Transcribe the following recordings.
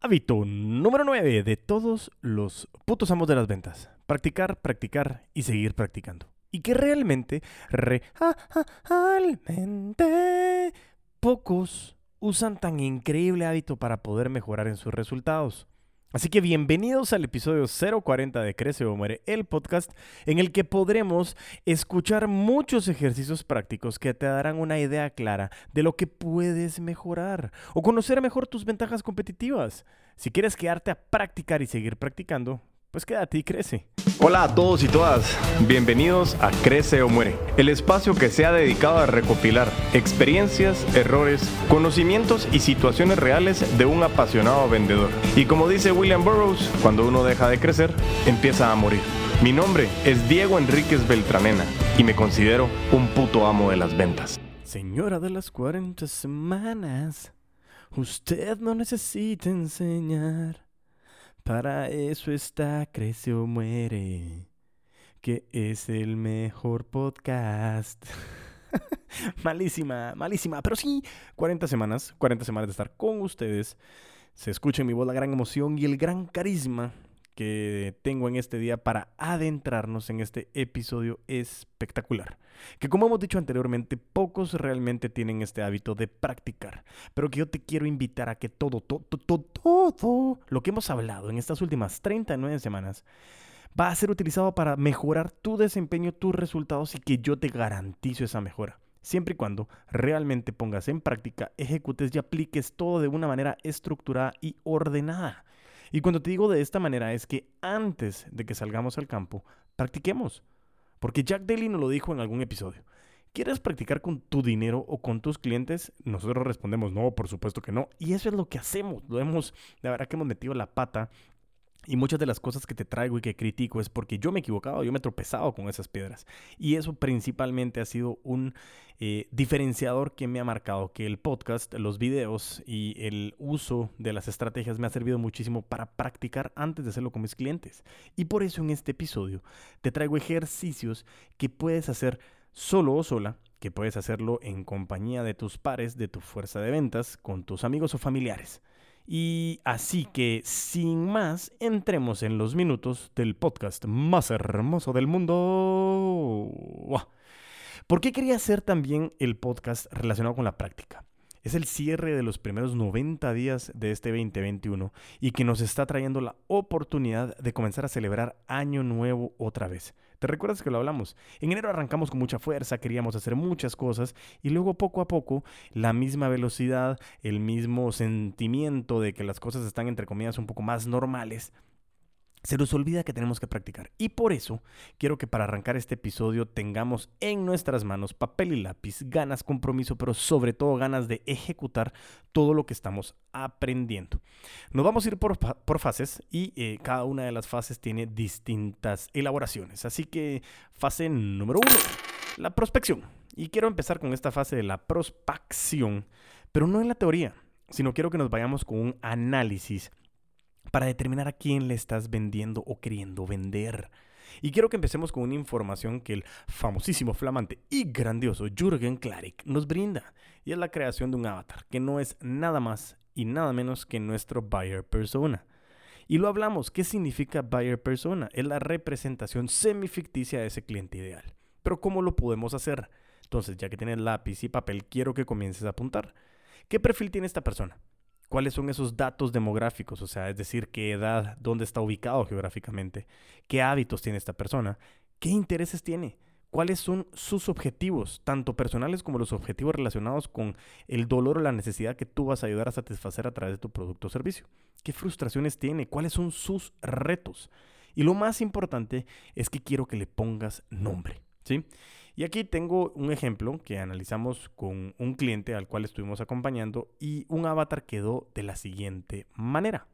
Hábito número 9 de todos los putos amos de las ventas. Practicar, practicar y seguir practicando. Y que realmente, realmente, pocos usan tan increíble hábito para poder mejorar en sus resultados. Así que bienvenidos al episodio 040 de Crece o Muere, el podcast en el que podremos escuchar muchos ejercicios prácticos que te darán una idea clara de lo que puedes mejorar o conocer mejor tus ventajas competitivas. Si quieres quedarte a practicar y seguir practicando, pues quédate y crece. Hola a todos y todas, bienvenidos a Crece o Muere, el espacio que se ha dedicado a recopilar experiencias, errores, conocimientos y situaciones reales de un apasionado vendedor. Y como dice William Burroughs, cuando uno deja de crecer, empieza a morir. Mi nombre es Diego Enríquez Beltranena y me considero un puto amo de las ventas. Señora de las 40 semanas, usted no necesita enseñar. Para eso está Crece o Muere, que es el mejor podcast. malísima, malísima, pero sí, 40 semanas, 40 semanas de estar con ustedes. Se escucha en mi voz la gran emoción y el gran carisma que tengo en este día para adentrarnos en este episodio espectacular. Que como hemos dicho anteriormente, pocos realmente tienen este hábito de practicar, pero que yo te quiero invitar a que todo, todo, todo, todo lo que hemos hablado en estas últimas 39 semanas va a ser utilizado para mejorar tu desempeño, tus resultados y que yo te garantizo esa mejora siempre y cuando realmente pongas en práctica, ejecutes y apliques todo de una manera estructurada y ordenada. Y cuando te digo de esta manera es que antes de que salgamos al campo, practiquemos. Porque Jack Daly nos lo dijo en algún episodio. ¿Quieres practicar con tu dinero o con tus clientes? Nosotros respondemos, no, por supuesto que no. Y eso es lo que hacemos. Lo hemos, la verdad que hemos metido la pata y muchas de las cosas que te traigo y que critico es porque yo me he equivocado, yo me he tropezado con esas piedras. Y eso principalmente ha sido un eh, diferenciador que me ha marcado, que el podcast, los videos y el uso de las estrategias me ha servido muchísimo para practicar antes de hacerlo con mis clientes. Y por eso en este episodio te traigo ejercicios que puedes hacer solo o sola que puedes hacerlo en compañía de tus pares, de tu fuerza de ventas, con tus amigos o familiares. Y así que, sin más, entremos en los minutos del podcast más hermoso del mundo. ¿Por qué quería hacer también el podcast relacionado con la práctica? Es el cierre de los primeros 90 días de este 2021 y que nos está trayendo la oportunidad de comenzar a celebrar Año Nuevo otra vez. ¿Te recuerdas que lo hablamos? En enero arrancamos con mucha fuerza, queríamos hacer muchas cosas y luego poco a poco la misma velocidad, el mismo sentimiento de que las cosas están entre comillas un poco más normales, se nos olvida que tenemos que practicar. Y por eso quiero que para arrancar este episodio tengamos en nuestras manos papel y lápiz, ganas, compromiso, pero sobre todo ganas de ejecutar todo lo que estamos aprendiendo. Nos vamos a ir por, fases y eh, cada una de las fases tiene distintas elaboraciones. Así que fase número uno, la prospección. Y quiero empezar con esta fase de la prospección, pero no en la teoría, sino quiero que nos vayamos con un análisis para determinar a quién le estás vendiendo o queriendo vender. Y quiero que empecemos con una información que el famosísimo, flamante y grandioso Jürgen Klarik nos brinda. Y es la creación de un avatar, que no es nada más y nada menos que nuestro buyer persona. Y lo hablamos, ¿qué significa buyer persona? Es la representación semificticia de ese cliente ideal. Pero ¿cómo lo podemos hacer? Entonces, ya que tienes lápiz y papel, quiero que comiences a apuntar. ¿Qué perfil tiene esta persona? Cuáles son esos datos demográficos, o sea, es decir, qué edad, dónde está ubicado geográficamente, qué hábitos tiene esta persona, qué intereses tiene, cuáles son sus objetivos, tanto personales como los objetivos relacionados con el dolor o la necesidad que tú vas a ayudar a satisfacer a través de tu producto o servicio, qué frustraciones tiene, cuáles son sus retos. Y lo más importante es que quiero que le pongas nombre, ¿sí? Y aquí tengo un ejemplo que analizamos con un cliente al cual estuvimos acompañando y un avatar quedó de la siguiente manera.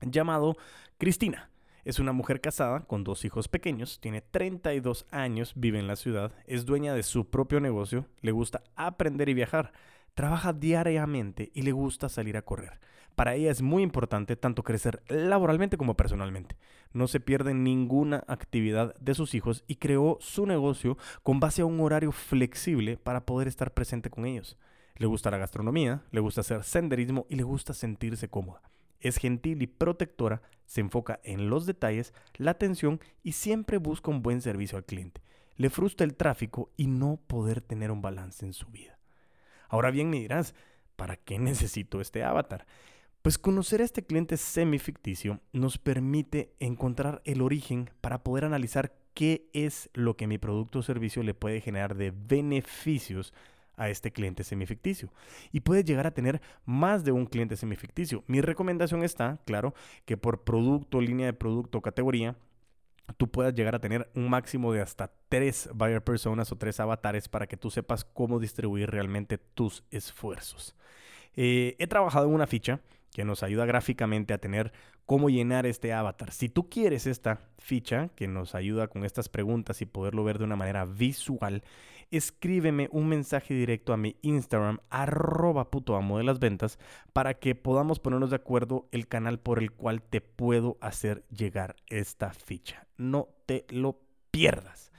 Llamado Cristina. Es una mujer casada con dos hijos pequeños, tiene 32 años, vive en la ciudad, es dueña de su propio negocio, le gusta aprender y viajar, trabaja diariamente y le gusta salir a correr. Para ella es muy importante tanto crecer laboralmente como personalmente. No se pierde ninguna actividad de sus hijos y creó su negocio con base a un horario flexible para poder estar presente con ellos. Le gusta la gastronomía, le gusta hacer senderismo y le gusta sentirse cómoda. Es gentil y protectora, se enfoca en los detalles, la atención y siempre busca un buen servicio al cliente. Le frustra el tráfico y no poder tener un balance en su vida. Ahora bien me dirás, ¿para qué necesito este avatar? Pues conocer a este cliente semi-ficticio nos permite encontrar el origen para poder analizar qué es lo que mi producto o servicio le puede generar de beneficios a este cliente semificticio. Y puedes llegar a tener más de un cliente semificticio. Mi recomendación está, claro, que por producto, línea de producto, categoría, tú puedas llegar a tener un máximo de hasta tres buyer personas o tres avatares para que tú sepas cómo distribuir realmente tus esfuerzos. Eh, he trabajado en una ficha que nos ayuda gráficamente a tener cómo llenar este avatar. Si tú quieres esta ficha que nos ayuda con estas preguntas y poderlo ver de una manera visual, escríbeme un mensaje directo a mi Instagram, arroba puto amo de las ventas, para que podamos ponernos de acuerdo el canal por el cual te puedo hacer llegar esta ficha. No te lo pierdas.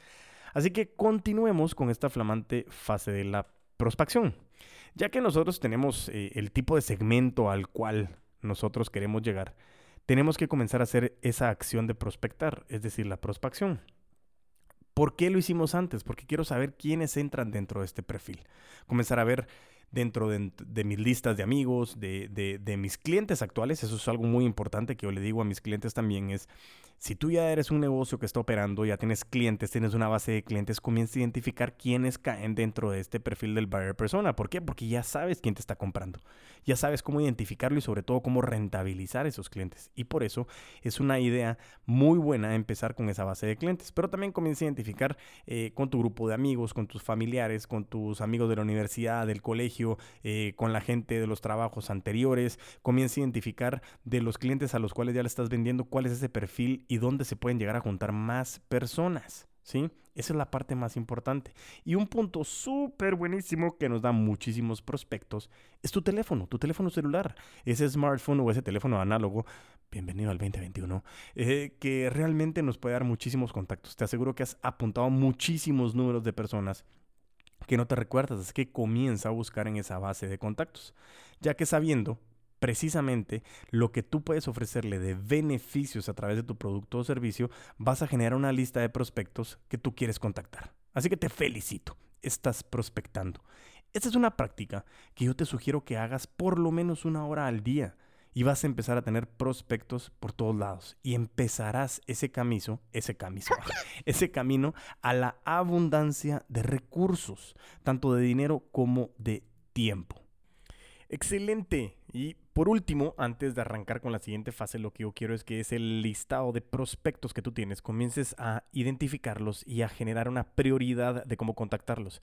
Así que continuemos con esta flamante fase de la prospección. Ya que nosotros tenemos eh, el tipo de segmento al cual nosotros queremos llegar, tenemos que comenzar a hacer esa acción de prospectar, es decir, la prospección. ¿Por qué lo hicimos antes? Porque quiero saber quiénes entran dentro de este perfil. Comenzar a ver dentro de, mis listas de amigos, de, de, mis clientes actuales, eso es algo muy importante que yo le digo a mis clientes también, es si tú ya eres un negocio que está operando, ya tienes clientes, tienes una base de clientes, comienza a identificar quiénes caen dentro de este perfil del buyer persona. ¿Por qué? Porque ya sabes quién te está comprando. Ya sabes cómo identificarlo y sobre todo cómo rentabilizar esos clientes. Y por eso es una idea muy buena empezar con esa base de clientes. Pero también comienza a identificar eh, con tu grupo de amigos, con tus familiares, con tus amigos de la universidad, del colegio, eh, con la gente de los trabajos anteriores. Comienza a identificar de los clientes a los cuales ya le estás vendiendo cuál es ese perfil y dónde se pueden llegar a juntar más personas. ¿Sí? Esa es la parte más importante. Y un punto súper buenísimo que nos da muchísimos prospectos es tu teléfono, tu teléfono celular, ese smartphone o ese teléfono análogo, bienvenido al 2021, eh, que realmente nos puede dar muchísimos contactos. Te aseguro que has apuntado muchísimos números de personas que no te recuerdas, es que comienza a buscar en esa base de contactos, ya que sabiendo precisamente lo que tú puedes ofrecerle de beneficios a través de tu producto o servicio, vas a generar una lista de prospectos que tú quieres contactar. Así que te felicito, estás prospectando. Esta es una práctica que yo te sugiero que hagas por lo menos una hora al día y vas a empezar a tener prospectos por todos lados y empezarás ese camino, ese camino, ese camino a la abundancia de recursos, tanto de dinero como de tiempo. Excelente. Y por último, antes de arrancar con la siguiente fase, lo que yo quiero es que es el listado de prospectos que tú tienes, comiences a identificarlos y a generar una prioridad de cómo contactarlos.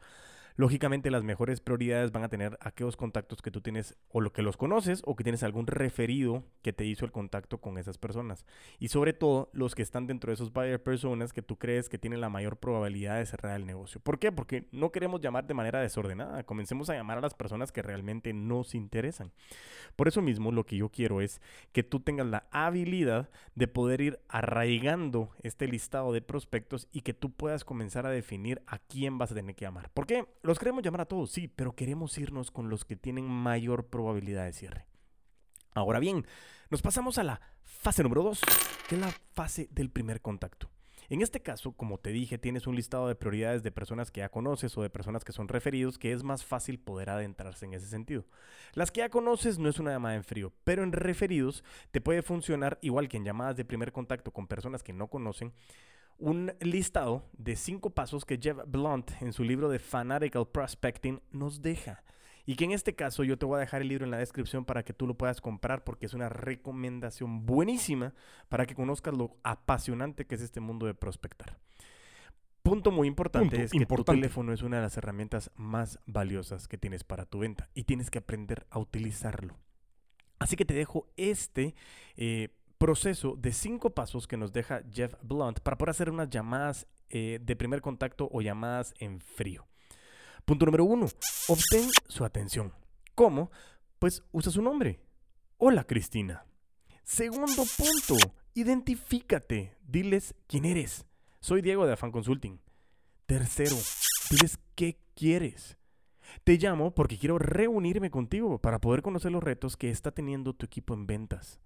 Lógicamente las mejores prioridades van a tener aquellos contactos que tú tienes o lo que los conoces o que tienes algún referido que te hizo el contacto con esas personas. Y sobre todo los que están dentro de esos buyer personas que tú crees que tienen la mayor probabilidad de cerrar el negocio. ¿Por qué? Porque no queremos llamar de manera desordenada. Comencemos a llamar a las personas que realmente nos interesan. Por eso mismo lo que yo quiero es que tú tengas la habilidad de poder ir arraigando este listado de prospectos y que tú puedas comenzar a definir a quién vas a tener que llamar. ¿Por qué? Los queremos llamar a todos, sí, pero queremos irnos con los que tienen mayor probabilidad de cierre. Ahora bien, nos pasamos a la fase número 2, que es la fase del primer contacto. En este caso, como te dije, tienes un listado de prioridades de personas que ya conoces o de personas que son referidos, que es más fácil poder adentrarse en ese sentido. Las que ya conoces no es una llamada en frío, pero en referidos te puede funcionar igual que en llamadas de primer contacto con personas que no conocen un listado de cinco pasos que Jeff Blunt en su libro de Fanatical Prospecting nos deja. Y que en este caso yo te voy a dejar el libro en la descripción para que tú lo puedas comprar porque es una recomendación buenísima para que conozcas lo apasionante que es este mundo de prospectar. Punto muy importante es que tu teléfono es una de las herramientas más valiosas que tienes para tu venta y tienes que aprender a utilizarlo. Así que te dejo este eh, proceso de cinco pasos que nos deja Jeff Blunt para poder hacer unas llamadas eh, de primer contacto o llamadas en frío. Punto número uno, obtén su atención. ¿Cómo? Pues usa su nombre. Hola Cristina. Segundo punto, identifícate. Diles quién eres. Soy Diego de Afan Consulting. Tercero, diles qué quieres. Te llamo porque quiero reunirme contigo para poder conocer los retos que está teniendo tu equipo en ventas.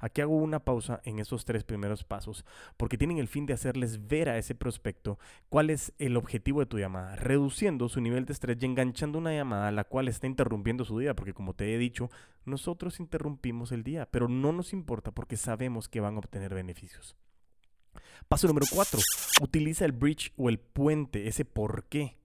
Aquí hago una pausa en esos tres primeros pasos porque tienen el fin de hacerles ver a ese prospecto cuál es el objetivo de tu llamada, reduciendo su nivel de estrés y enganchando una llamada a la cual está interrumpiendo su día, porque como te he dicho, nosotros interrumpimos el día, pero no nos importa porque sabemos que van a obtener beneficios. Paso número cuatro, utiliza el bridge o el puente, ese por qué.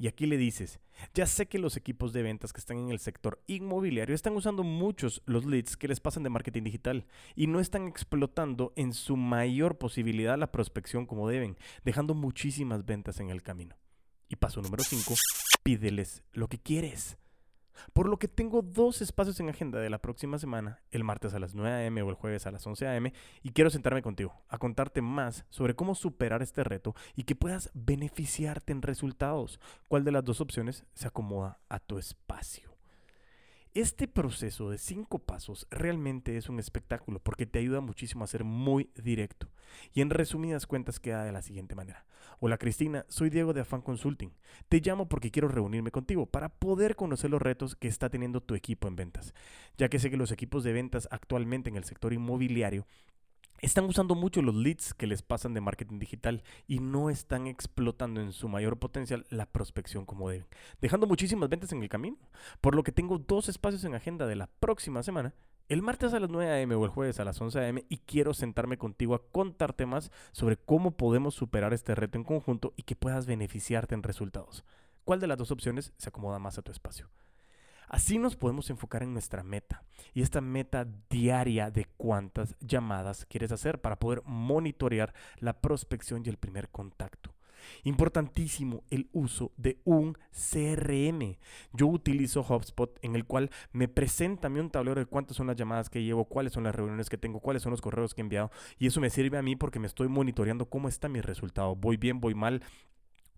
Y aquí le dices, ya sé que los equipos de ventas que están en el sector inmobiliario están usando muchos los leads que les pasan de marketing digital y no están explotando en su mayor posibilidad la prospección como deben, dejando muchísimas ventas en el camino. Y paso número 5, pídeles lo que quieres. Por lo que tengo dos espacios en agenda de la próxima semana, el martes a las 9 a.m. o el jueves a las 11 a.m. y quiero sentarme contigo a contarte más sobre cómo superar este reto y que puedas beneficiarte en resultados. ¿Cuál de las dos opciones se acomoda a tu espacio? Este proceso de cinco pasos realmente es un espectáculo porque te ayuda muchísimo a ser muy directo. Y en resumidas cuentas queda de la siguiente manera. Hola Cristina, soy Diego de Afan Consulting. Te llamo porque quiero reunirme contigo para poder conocer los retos que está teniendo tu equipo en ventas, ya que sé que los equipos de ventas actualmente en el sector inmobiliario están usando mucho los leads que les pasan de marketing digital y no están explotando en su mayor potencial la prospección como deben, dejando muchísimas ventas en el camino. Por lo que tengo dos espacios en agenda de la próxima semana, el martes a las 9 a.m. o el jueves a las 11 a.m. y quiero sentarme contigo a contarte más sobre cómo podemos superar este reto en conjunto y que puedas beneficiarte en resultados. ¿Cuál de las dos opciones se acomoda más a tu espacio? Así nos podemos enfocar en nuestra meta y esta meta diaria de cuántas llamadas quieres hacer para poder monitorear la prospección y el primer contacto. Importantísimo el uso de un CRM. Yo utilizo HubSpot en el cual me presenta a mí un tablero de cuántas son las llamadas que llevo, cuáles son las reuniones que tengo, cuáles son los correos que he enviado y eso me sirve a mí porque me estoy monitoreando cómo está mi resultado. Voy bien, voy mal,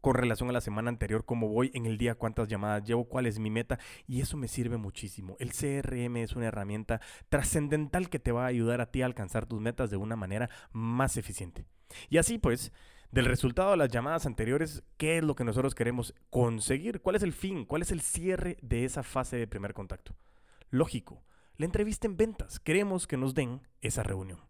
con relación a la semana anterior, cómo voy en el día, cuántas llamadas llevo, cuál es mi meta y eso me sirve muchísimo. El CRM es una herramienta trascendental que te va a ayudar a ti a alcanzar tus metas de una manera más eficiente. Y así pues, del resultado de las llamadas anteriores, ¿qué es lo que nosotros queremos conseguir? ¿Cuál es el fin? ¿Cuál es el cierre de esa fase de primer contacto? Lógico, la entrevista en ventas. Queremos que nos den esa reunión.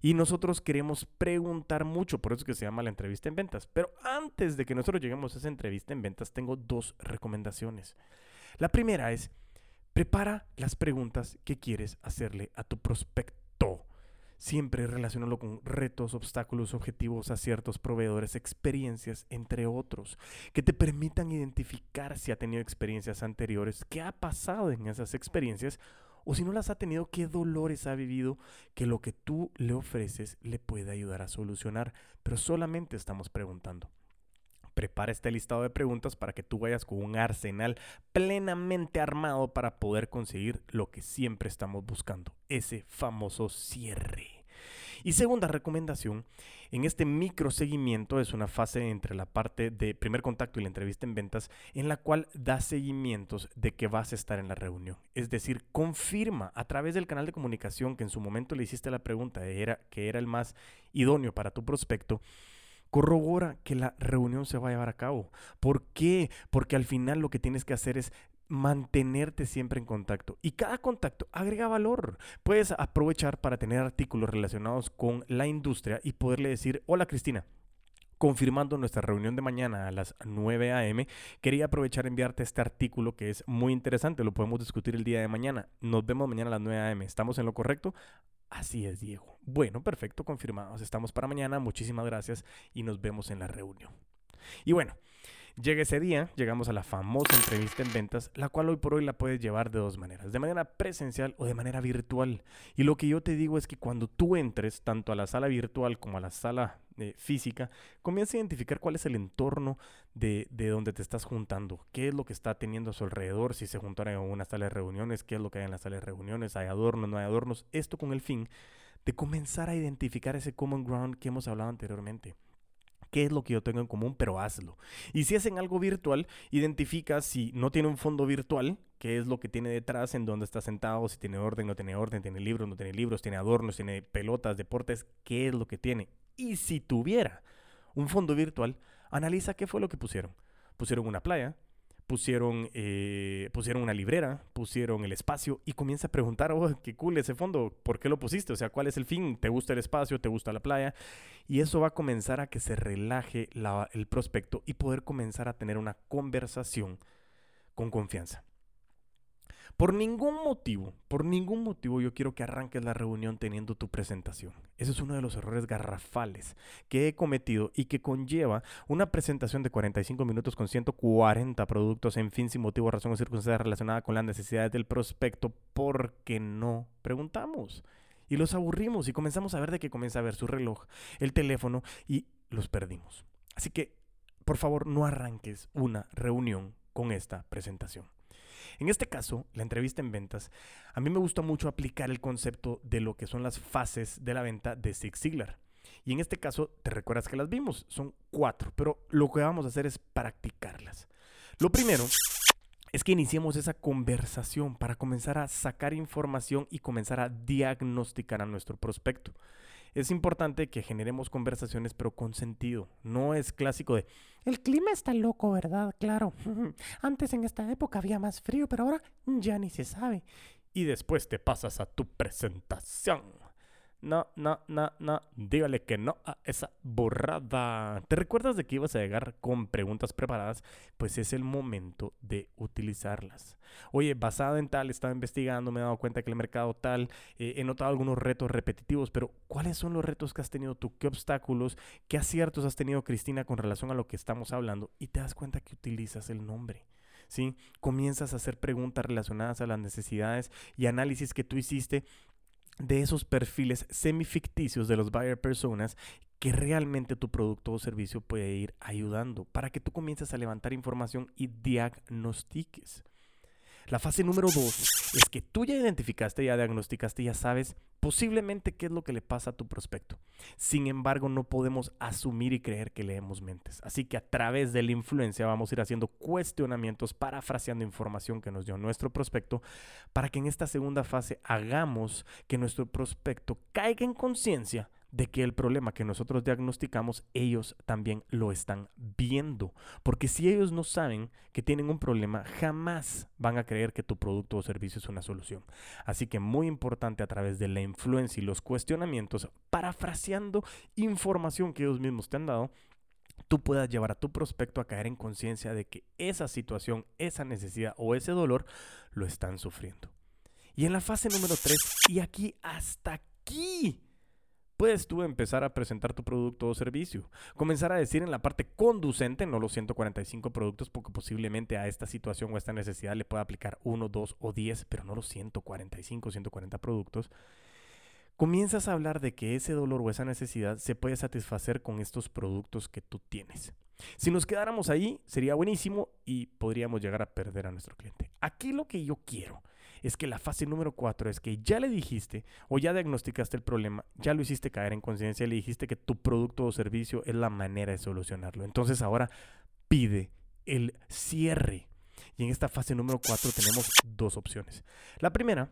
Y nosotros queremos preguntar mucho, por eso es que se llama la entrevista en ventas. Pero antes de que nosotros lleguemos a esa entrevista en ventas, tengo dos recomendaciones. La primera es, prepara las preguntas que quieres hacerle a tu prospecto. Siempre relacionalo con retos, obstáculos, objetivos, aciertos, proveedores, experiencias, entre otros, que te permitan identificar si ha tenido experiencias anteriores, qué ha pasado en esas experiencias o si no las ha tenido, qué dolores ha vivido que lo que tú le ofreces le puede ayudar a solucionar. Pero solamente estamos preguntando. Prepara este listado de preguntas para que tú vayas con un arsenal plenamente armado para poder conseguir lo que siempre estamos buscando, ese famoso cierre. Y segunda recomendación, en este micro seguimiento es una fase entre la parte de primer contacto y la entrevista en ventas en la cual da seguimientos de que vas a estar en la reunión. Es decir, confirma a través del canal de comunicación que en su momento le hiciste la pregunta era que era el más idóneo para tu prospecto corrobora que la reunión se va a llevar a cabo. ¿Por qué? Porque al final lo que tienes que hacer es mantenerte siempre en contacto. Y cada contacto agrega valor. Puedes aprovechar para tener artículos relacionados con la industria y poderle decir, hola Cristina. Confirmando nuestra reunión de mañana a las 9 a.m., quería aprovechar enviarte este artículo que es muy interesante, lo podemos discutir el día de mañana. Nos vemos mañana a las 9 a.m. ¿Estamos en lo correcto? Así es, Diego. Bueno, perfecto, confirmados. Estamos para mañana. Muchísimas gracias y nos vemos en la reunión. Y bueno, Llega ese día, llegamos a la famosa entrevista en ventas, la cual hoy por hoy la puedes llevar de dos maneras, de manera presencial o de manera virtual. Y lo que yo te digo es que cuando tú entres tanto a la sala virtual como a la sala eh, física, comienza a identificar cuál es el entorno de, de, donde te estás juntando, qué es lo que está teniendo a su alrededor, si se juntaron en una sala de reuniones, qué es lo que hay en la sala de reuniones, hay adornos, no hay adornos, esto con el fin de comenzar a identificar ese common ground que hemos hablado anteriormente qué es lo que yo tengo en común, pero hazlo. Y si hacen algo virtual, identifica si no tiene un fondo virtual, qué es lo que tiene detrás, en dónde está sentado, si tiene orden, no tiene orden, tiene libros, no tiene libros, tiene adornos, tiene pelotas, deportes, qué es lo que tiene. Y si tuviera un fondo virtual, analiza qué fue lo que pusieron. Pusieron una playa, pusieron, eh, pusieron una librera, pusieron el espacio y comienza a preguntar, oh, qué cool ese fondo, ¿por qué lo pusiste? O sea, ¿cuál es el fin? ¿Te gusta el espacio? ¿Te gusta la playa? Y eso va a comenzar a que se relaje el prospecto y poder comenzar a tener una conversación con confianza. Por ningún motivo, por ningún motivo yo quiero que arranques la reunión teniendo tu presentación. Ese es uno de los errores garrafales que he cometido y que conlleva una presentación de 45 minutos con 140 productos en fin, sin motivo, razón o circunstancia relacionada con las necesidades del prospecto porque no preguntamos. Y los aburrimos y comenzamos a ver de que comienza a ver su reloj, el teléfono y los perdimos. Así que, por favor, no arranques una reunión con esta presentación. En este caso, la entrevista en ventas, a mí me gusta mucho aplicar el concepto de lo que son las fases de la venta de Zig Ziglar. Y en este caso, te recuerdas que las vimos, son cuatro, pero lo que vamos a hacer es practicarlas. Lo primero es que iniciemos esa conversación para comenzar a sacar información y comenzar a diagnosticar a nuestro prospecto es importante que generemos conversaciones pero con sentido. No es clásico de, el clima está loco, ¿verdad? Claro. Antes en esta época había más frío, pero ahora ya ni se sabe. Y después te pasas a tu presentación. No, no, no, no. Dígale que no a esa burrada. ¿Te recuerdas de que ibas a llegar con preguntas preparadas? Pues es el momento de utilizarlas. Oye, basado en tal, estaba investigando, me he dado cuenta que el mercado tal, eh, he notado algunos retos repetitivos, pero ¿cuáles son los retos que has tenido tú? ¿Qué obstáculos, qué aciertos has tenido, Cristina, con relación a lo que estamos hablando? Y te das cuenta que utilizas el nombre. ¿Sí? Comienzas a hacer preguntas relacionadas a las necesidades y análisis que tú hiciste de esos perfiles semificticios de los buyer personas que realmente tu producto o servicio puede ir ayudando para que tú comiences a levantar información y diagnostiques. La fase número dos es que tú ya identificaste, ya diagnosticaste, ya sabes posiblemente qué es lo que le pasa a tu prospecto. Sin embargo, no podemos asumir y creer que leemos mentes. Así que a través de la influencia vamos a ir haciendo cuestionamientos, parafraseando información que nos dio nuestro prospecto, para que en esta segunda fase hagamos que nuestro prospecto caiga en conciencia de que el problema que nosotros diagnosticamos, ellos también lo están viendo. Porque si ellos no saben que tienen un problema, jamás van a creer que tu producto o servicio es una solución. Así que muy importante a través de la influencia y los cuestionamientos, parafraseando información que ellos mismos te han dado, tú puedas llevar a tu prospecto a caer en conciencia de que esa situación, esa necesidad o ese dolor lo están sufriendo. Y en la fase número 3, y aquí hasta aquí, puedes tú empezar a presentar tu producto o servicio. Comenzar a decir en la parte conducente, no los 145 productos, porque posiblemente a esta situación o a esta necesidad le pueda aplicar uno, dos o 10, pero no los 145, 140 productos. Comienzas a hablar de que ese dolor o esa necesidad se puede satisfacer con estos productos que tú tienes. Si nos quedáramos ahí, sería buenísimo y podríamos llegar a perder a nuestro cliente. Aquí lo que yo quiero es que la fase número cuatro es que ya le dijiste o ya diagnosticaste el problema, ya lo hiciste caer en conciencia, le dijiste que tu producto o servicio es la manera de solucionarlo. Entonces ahora pide el cierre. Y en esta fase número cuatro tenemos dos opciones. La primera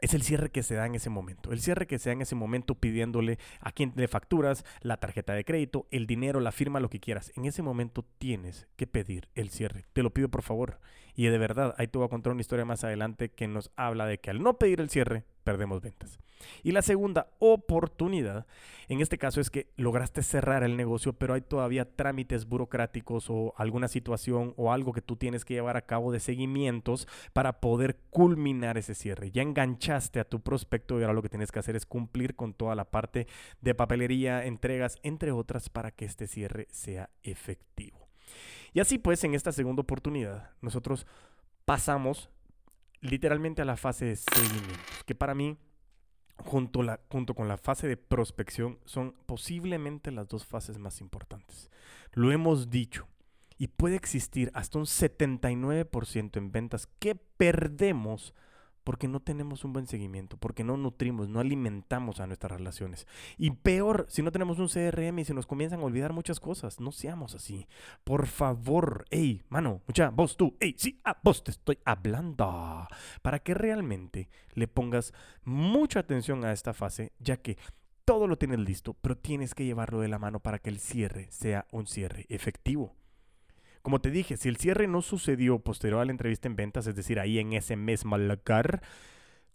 es el cierre que se da en ese momento. El cierre que se da en ese momento pidiéndole a quien le facturas, la tarjeta de crédito, el dinero, la firma, lo que quieras. En ese momento tienes que pedir el cierre. Te lo pido por favor. Y de verdad, ahí te voy a contar una historia más adelante que nos habla de que al no pedir el cierre, perdemos ventas. Y la segunda oportunidad, en este caso, es que lograste cerrar el negocio, pero hay todavía trámites burocráticos o alguna situación o algo que tú tienes que llevar a cabo de seguimientos para poder culminar ese cierre. Ya enganchaste a tu prospecto y ahora lo que tienes que hacer es cumplir con toda la parte de papelería, entregas, entre otras, para que este cierre sea efectivo. Y así pues, en esta segunda oportunidad, nosotros pasamos literalmente a la fase de seguimiento, que para mí, junto, la, junto con la fase de prospección, son posiblemente las dos fases más importantes. Lo hemos dicho, y puede existir hasta un 79% en ventas que perdemos porque no tenemos un buen seguimiento, porque no nutrimos, no alimentamos a nuestras relaciones. Y peor, si no tenemos un CRM y se nos comienzan a olvidar muchas cosas, no seamos así. Por favor, hey, mano, mucha, vos tú, hey, sí, a vos te estoy hablando. Para que realmente le pongas mucha atención a esta fase, ya que todo lo tienes listo, pero tienes que llevarlo de la mano para que el cierre sea un cierre efectivo. Como te dije, si el cierre no sucedió posterior a la entrevista en ventas, es decir, ahí en ese mismo lugar,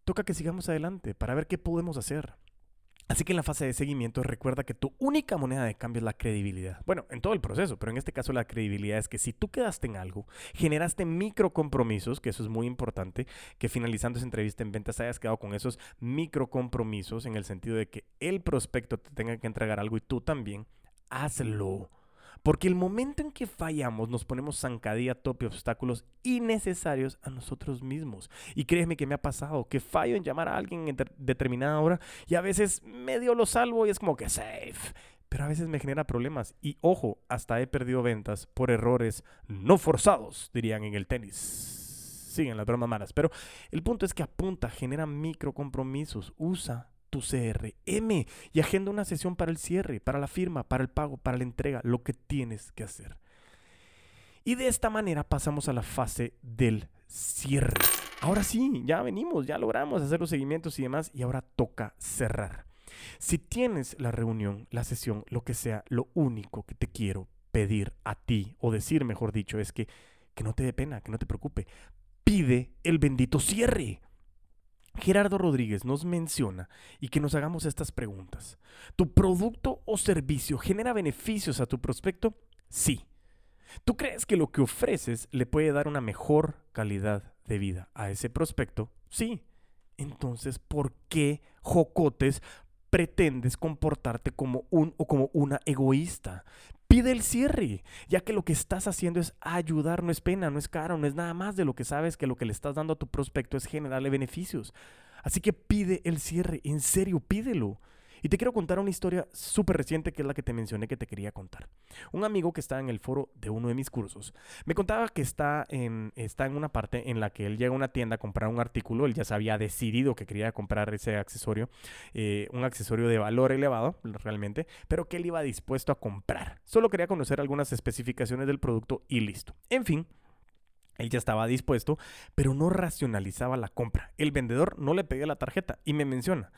toca que sigamos adelante para ver qué podemos hacer. Así que en la fase de seguimiento recuerda que tu única moneda de cambio es la credibilidad. Bueno, en todo el proceso, pero en este caso la credibilidad es que si tú quedaste en algo, generaste micro compromisos, que eso es muy importante, que finalizando esa entrevista en ventas hayas quedado con esos micro compromisos en el sentido de que el prospecto te tenga que entregar algo y tú también, hazlo. Porque el momento en que fallamos nos ponemos zancadilla, tope, obstáculos innecesarios a nosotros mismos. Y créeme que me ha pasado que fallo en llamar a alguien en determinada hora y a veces medio lo salvo y es como que safe. Pero a veces me genera problemas. Y ojo, hasta he perdido ventas por errores no forzados, dirían en el tenis siguen las bromas malas. Pero el punto es que apunta, genera micro compromisos, usa tu CRM y agenda una sesión para el cierre, para la firma, para el pago, para la entrega, lo que tienes que hacer. Y de esta manera pasamos a la fase del cierre. Ahora sí, ya venimos, ya logramos hacer los seguimientos y demás y ahora toca cerrar. Si tienes la reunión, la sesión, lo que sea, lo único que te quiero pedir a ti, o decir mejor dicho, es que, que no te dé pena, que no te preocupe. Pide el bendito cierre. Gerardo Rodríguez nos menciona y que nos hagamos estas preguntas. ¿Tu producto o servicio genera beneficios a tu prospecto? Sí. ¿Tú crees que lo que ofreces le puede dar una mejor calidad de vida a ese prospecto? Sí. Entonces, ¿por qué jocotes pretendes comportarte como un o como una egoísta? Pide el cierre, ya que lo que estás haciendo es ayudar, no es pena, no es caro, no es nada más de lo que sabes que lo que le estás dando a tu prospecto es generarle beneficios. Así que pide el cierre, en serio, pídelo. Y te quiero contar una historia súper reciente que es la que te mencioné que te quería contar. Un amigo que está en el foro de uno de mis cursos me contaba que está en, está en una parte en la que él llega a una tienda a comprar un artículo, él ya se había decidido que quería comprar ese accesorio, eh, un accesorio de valor elevado realmente, pero que él iba dispuesto a comprar. Solo quería conocer algunas especificaciones del producto y listo. En fin, él ya estaba dispuesto, pero no racionalizaba la compra. El vendedor no le pedía la tarjeta y me menciona,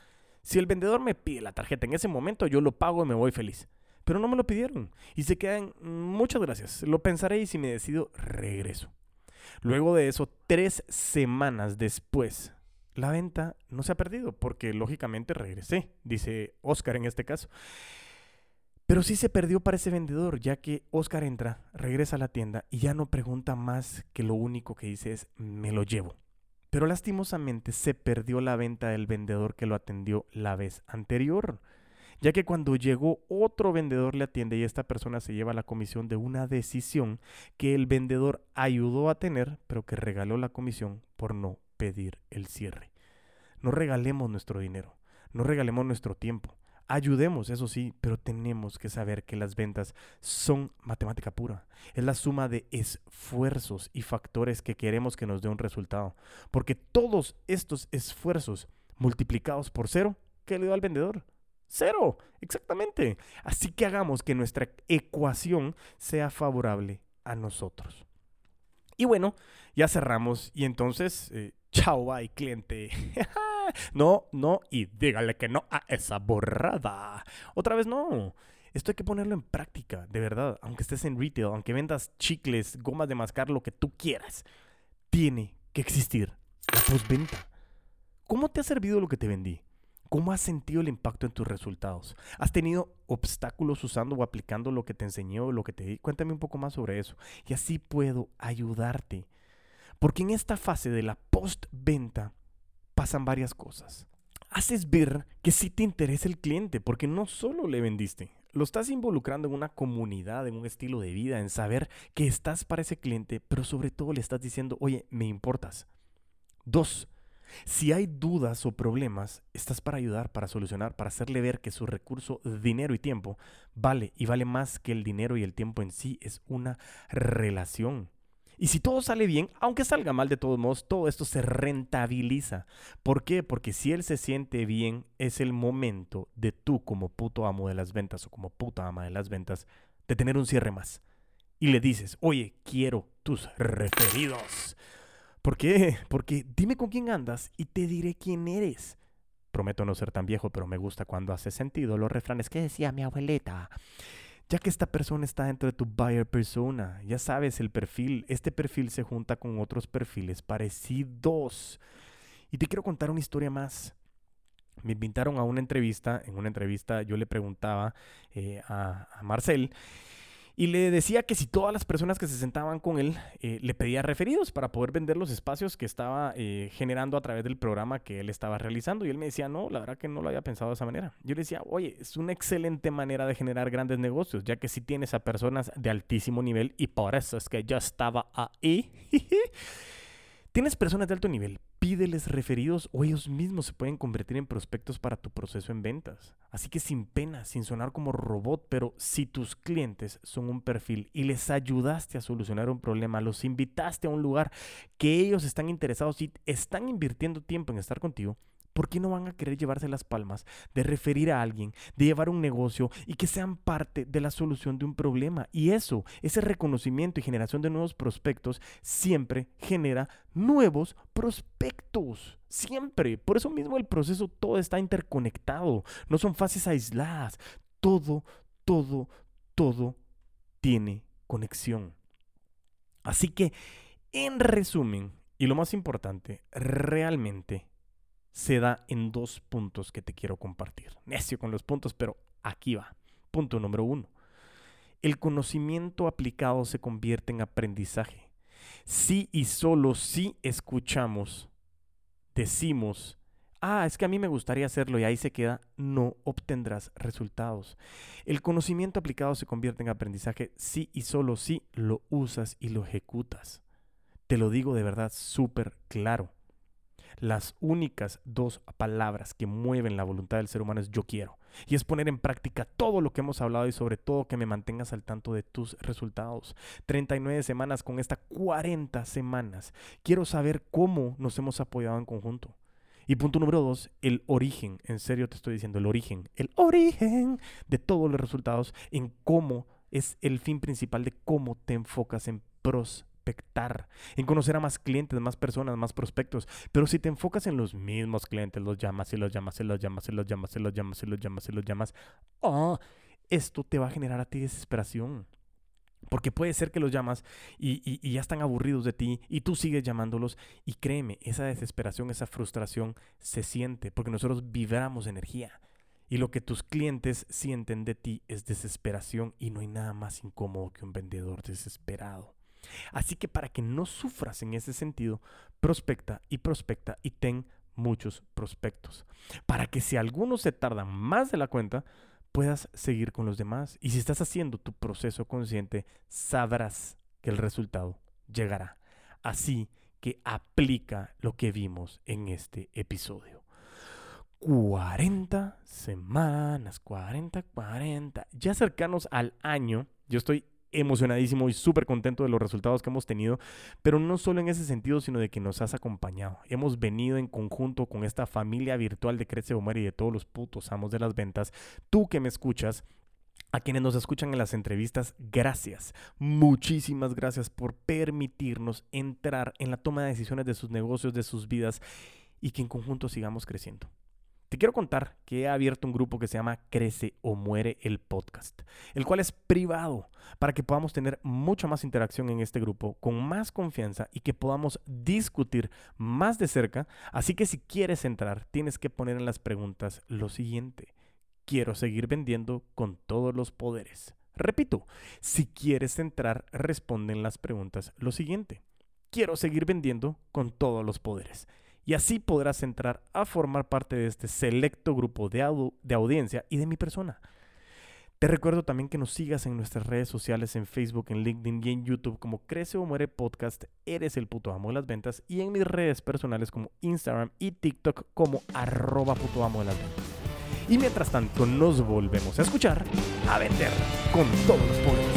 si el vendedor me pide la tarjeta en ese momento, yo lo pago y me voy feliz. Pero no me lo pidieron. Y se quedan, muchas gracias. Lo pensaré y si me decido, regreso. Luego de eso, tres semanas después, la venta no se ha perdido porque lógicamente regresé, dice Oscar en este caso. Pero sí se perdió para ese vendedor, ya que Oscar entra, regresa a la tienda y ya no pregunta más que lo único que dice es, me lo llevo. Pero lastimosamente se perdió la venta del vendedor que lo atendió la vez anterior, ya que cuando llegó otro vendedor le atiende y esta persona se lleva la comisión de una decisión que el vendedor ayudó a tener, pero que regaló la comisión por no pedir el cierre. No regalemos nuestro dinero, no regalemos nuestro tiempo. Ayudemos, eso sí, pero tenemos que saber que las ventas son matemática pura. Es la suma de esfuerzos y factores que queremos que nos dé un resultado. Porque todos estos esfuerzos multiplicados por cero, ¿qué le da al vendedor? Cero, exactamente. Así que hagamos que nuestra ecuación sea favorable a nosotros. Y bueno, ya cerramos y entonces, eh, chao, bye, cliente. no, no, y dígale que no a esa borrada. Otra vez no. Esto hay que ponerlo en práctica, de verdad. Aunque estés en retail, aunque vendas chicles, gomas de mascar, lo que tú quieras. Tiene que existir la postventa. ¿Cómo te ha servido lo que te vendí? ¿Cómo has sentido el impacto en tus resultados? ¿Has tenido obstáculos usando o aplicando lo que te enseñé o lo que te di? Cuéntame un poco más sobre eso. Y así puedo ayudarte. Porque en esta fase de la postventa pasan varias cosas. Haces ver que sí te interesa el cliente, porque no solo le vendiste, lo estás involucrando en una comunidad, en un estilo de vida, en saber que estás para ese cliente, pero sobre todo le estás diciendo, oye, me importas. Dos, si hay dudas o problemas, estás para ayudar, para solucionar, para hacerle ver que su recurso, dinero y tiempo, vale y vale más que el dinero y el tiempo en sí, es una relación. Y si todo sale bien, aunque salga mal de todos modos, todo esto se rentabiliza. ¿Por qué? Porque si él se siente bien, es el momento de tú como puto amo de las ventas o como puta ama de las ventas, de tener un cierre más. Y le dices, oye, quiero tus referidos. ¿Por qué? Porque dime con quién andas y te diré quién eres. Prometo no ser tan viejo, pero me gusta cuando hace sentido los refranes que decía mi abuelita. Ya que esta persona está dentro de tu buyer persona. Ya sabes el perfil. Este perfil se junta con otros perfiles parecidos. Y te quiero contar una historia más. Me invitaron a una entrevista. En una entrevista yo le preguntaba eh, a, a Marcel y le decía que si todas las personas que se sentaban con él eh, le pedía referidos para poder vender los espacios que estaba eh, generando a través del programa que él estaba realizando. Y él me decía, no, la verdad que no lo había pensado de esa manera. Yo le decía, oye, es una excelente manera de generar grandes negocios, ya que si tienes a personas de altísimo nivel y por eso es que yo estaba ahí. Tienes personas de alto nivel, pídeles referidos o ellos mismos se pueden convertir en prospectos para tu proceso en ventas. Así que sin pena, sin sonar como robot, pero si tus clientes son un perfil y les ayudaste a solucionar un problema, los invitaste a un lugar que ellos están interesados y están invirtiendo tiempo en estar contigo, ¿por qué no van a querer llevarse las palmas de referir a alguien, de llevar un negocio y que sean parte de la solución de un problema? Y eso, ese reconocimiento y generación de nuevos prospectos, siempre genera nuevos prospectos. Siempre. Por eso mismo el proceso todo está interconectado. No son fases aisladas. Todo, todo, todo tiene conexión. Así que, en resumen, y lo más importante, realmente se da en dos puntos que te quiero compartir. Necio con los puntos, pero aquí va. Punto número uno. El conocimiento aplicado se convierte en aprendizaje. Si y solo si escuchamos, decimos, ah, es que a mí me gustaría hacerlo y ahí se queda, no obtendrás resultados. El conocimiento aplicado se convierte en aprendizaje si y solo si lo usas y lo ejecutas. Te lo digo de verdad súper claro. Las únicas dos palabras que mueven la voluntad del ser humano es yo quiero. Y es poner en práctica todo lo que hemos hablado y sobre todo que me mantengas al tanto de tus resultados. 39 semanas con esta 40 semanas. Quiero saber cómo nos hemos apoyado en conjunto. Y punto número dos, el origen. En serio te estoy diciendo, el origen. El origen de todos los resultados en cómo es el fin principal de cómo te enfocas en pros en conocer a más clientes, más personas, más prospectos. Pero si te enfocas en los mismos clientes, los llamas y los llamas y los llamas y los llamas y los llamas y los llamas y los llamas, oh, esto te va a generar a ti desesperación. Porque puede ser que los llamas y, y, ya están aburridos de ti y tú sigues llamándolos. Y créeme, esa desesperación, esa frustración se siente porque nosotros vibramos energía. Y lo que tus clientes sienten de ti es desesperación y no hay nada más incómodo que un vendedor desesperado. Así que para que no sufras en ese sentido, prospecta y prospecta y ten muchos prospectos. Para que si alguno se tarda más de la cuenta, puedas seguir con los demás. Y si estás haciendo tu proceso consciente, sabrás que el resultado llegará. Así que aplica lo que vimos en este episodio. 40 semanas, 40, 40, ya cercanos al año. Yo estoy emocionadísimo y súper contento de los resultados que hemos tenido, pero no solo en ese sentido, sino de que nos has acompañado. Hemos venido en conjunto con esta familia virtual de Crece Omar y de todos los putos amos de las ventas. Tú que me escuchas, a quienes nos escuchan en las entrevistas, gracias. Muchísimas gracias por permitirnos entrar en la toma de decisiones de sus negocios, de sus vidas y que en conjunto sigamos creciendo. Te quiero contar que he abierto un grupo que se llama Crece o Muere el Podcast, el cual es privado para que podamos tener mucha más interacción en este grupo, con más confianza y que podamos discutir más de cerca. Así que si quieres entrar, tienes que poner en las preguntas lo siguiente. Quiero seguir vendiendo con todos los poderes. Repito, si quieres entrar, responde en las preguntas lo siguiente. Quiero seguir vendiendo con todos los poderes y así podrás entrar a formar parte de este selecto grupo de, audiencia y de mi persona. Te recuerdo también que nos sigas en nuestras redes sociales, en Facebook, en LinkedIn y en YouTube como Crece o Muere Podcast, Eres el puto amo de las ventas y en mis redes personales como Instagram y TikTok como arroba puto amo de las ventas. Y mientras tanto nos volvemos a escuchar, a vender con todos los poderes.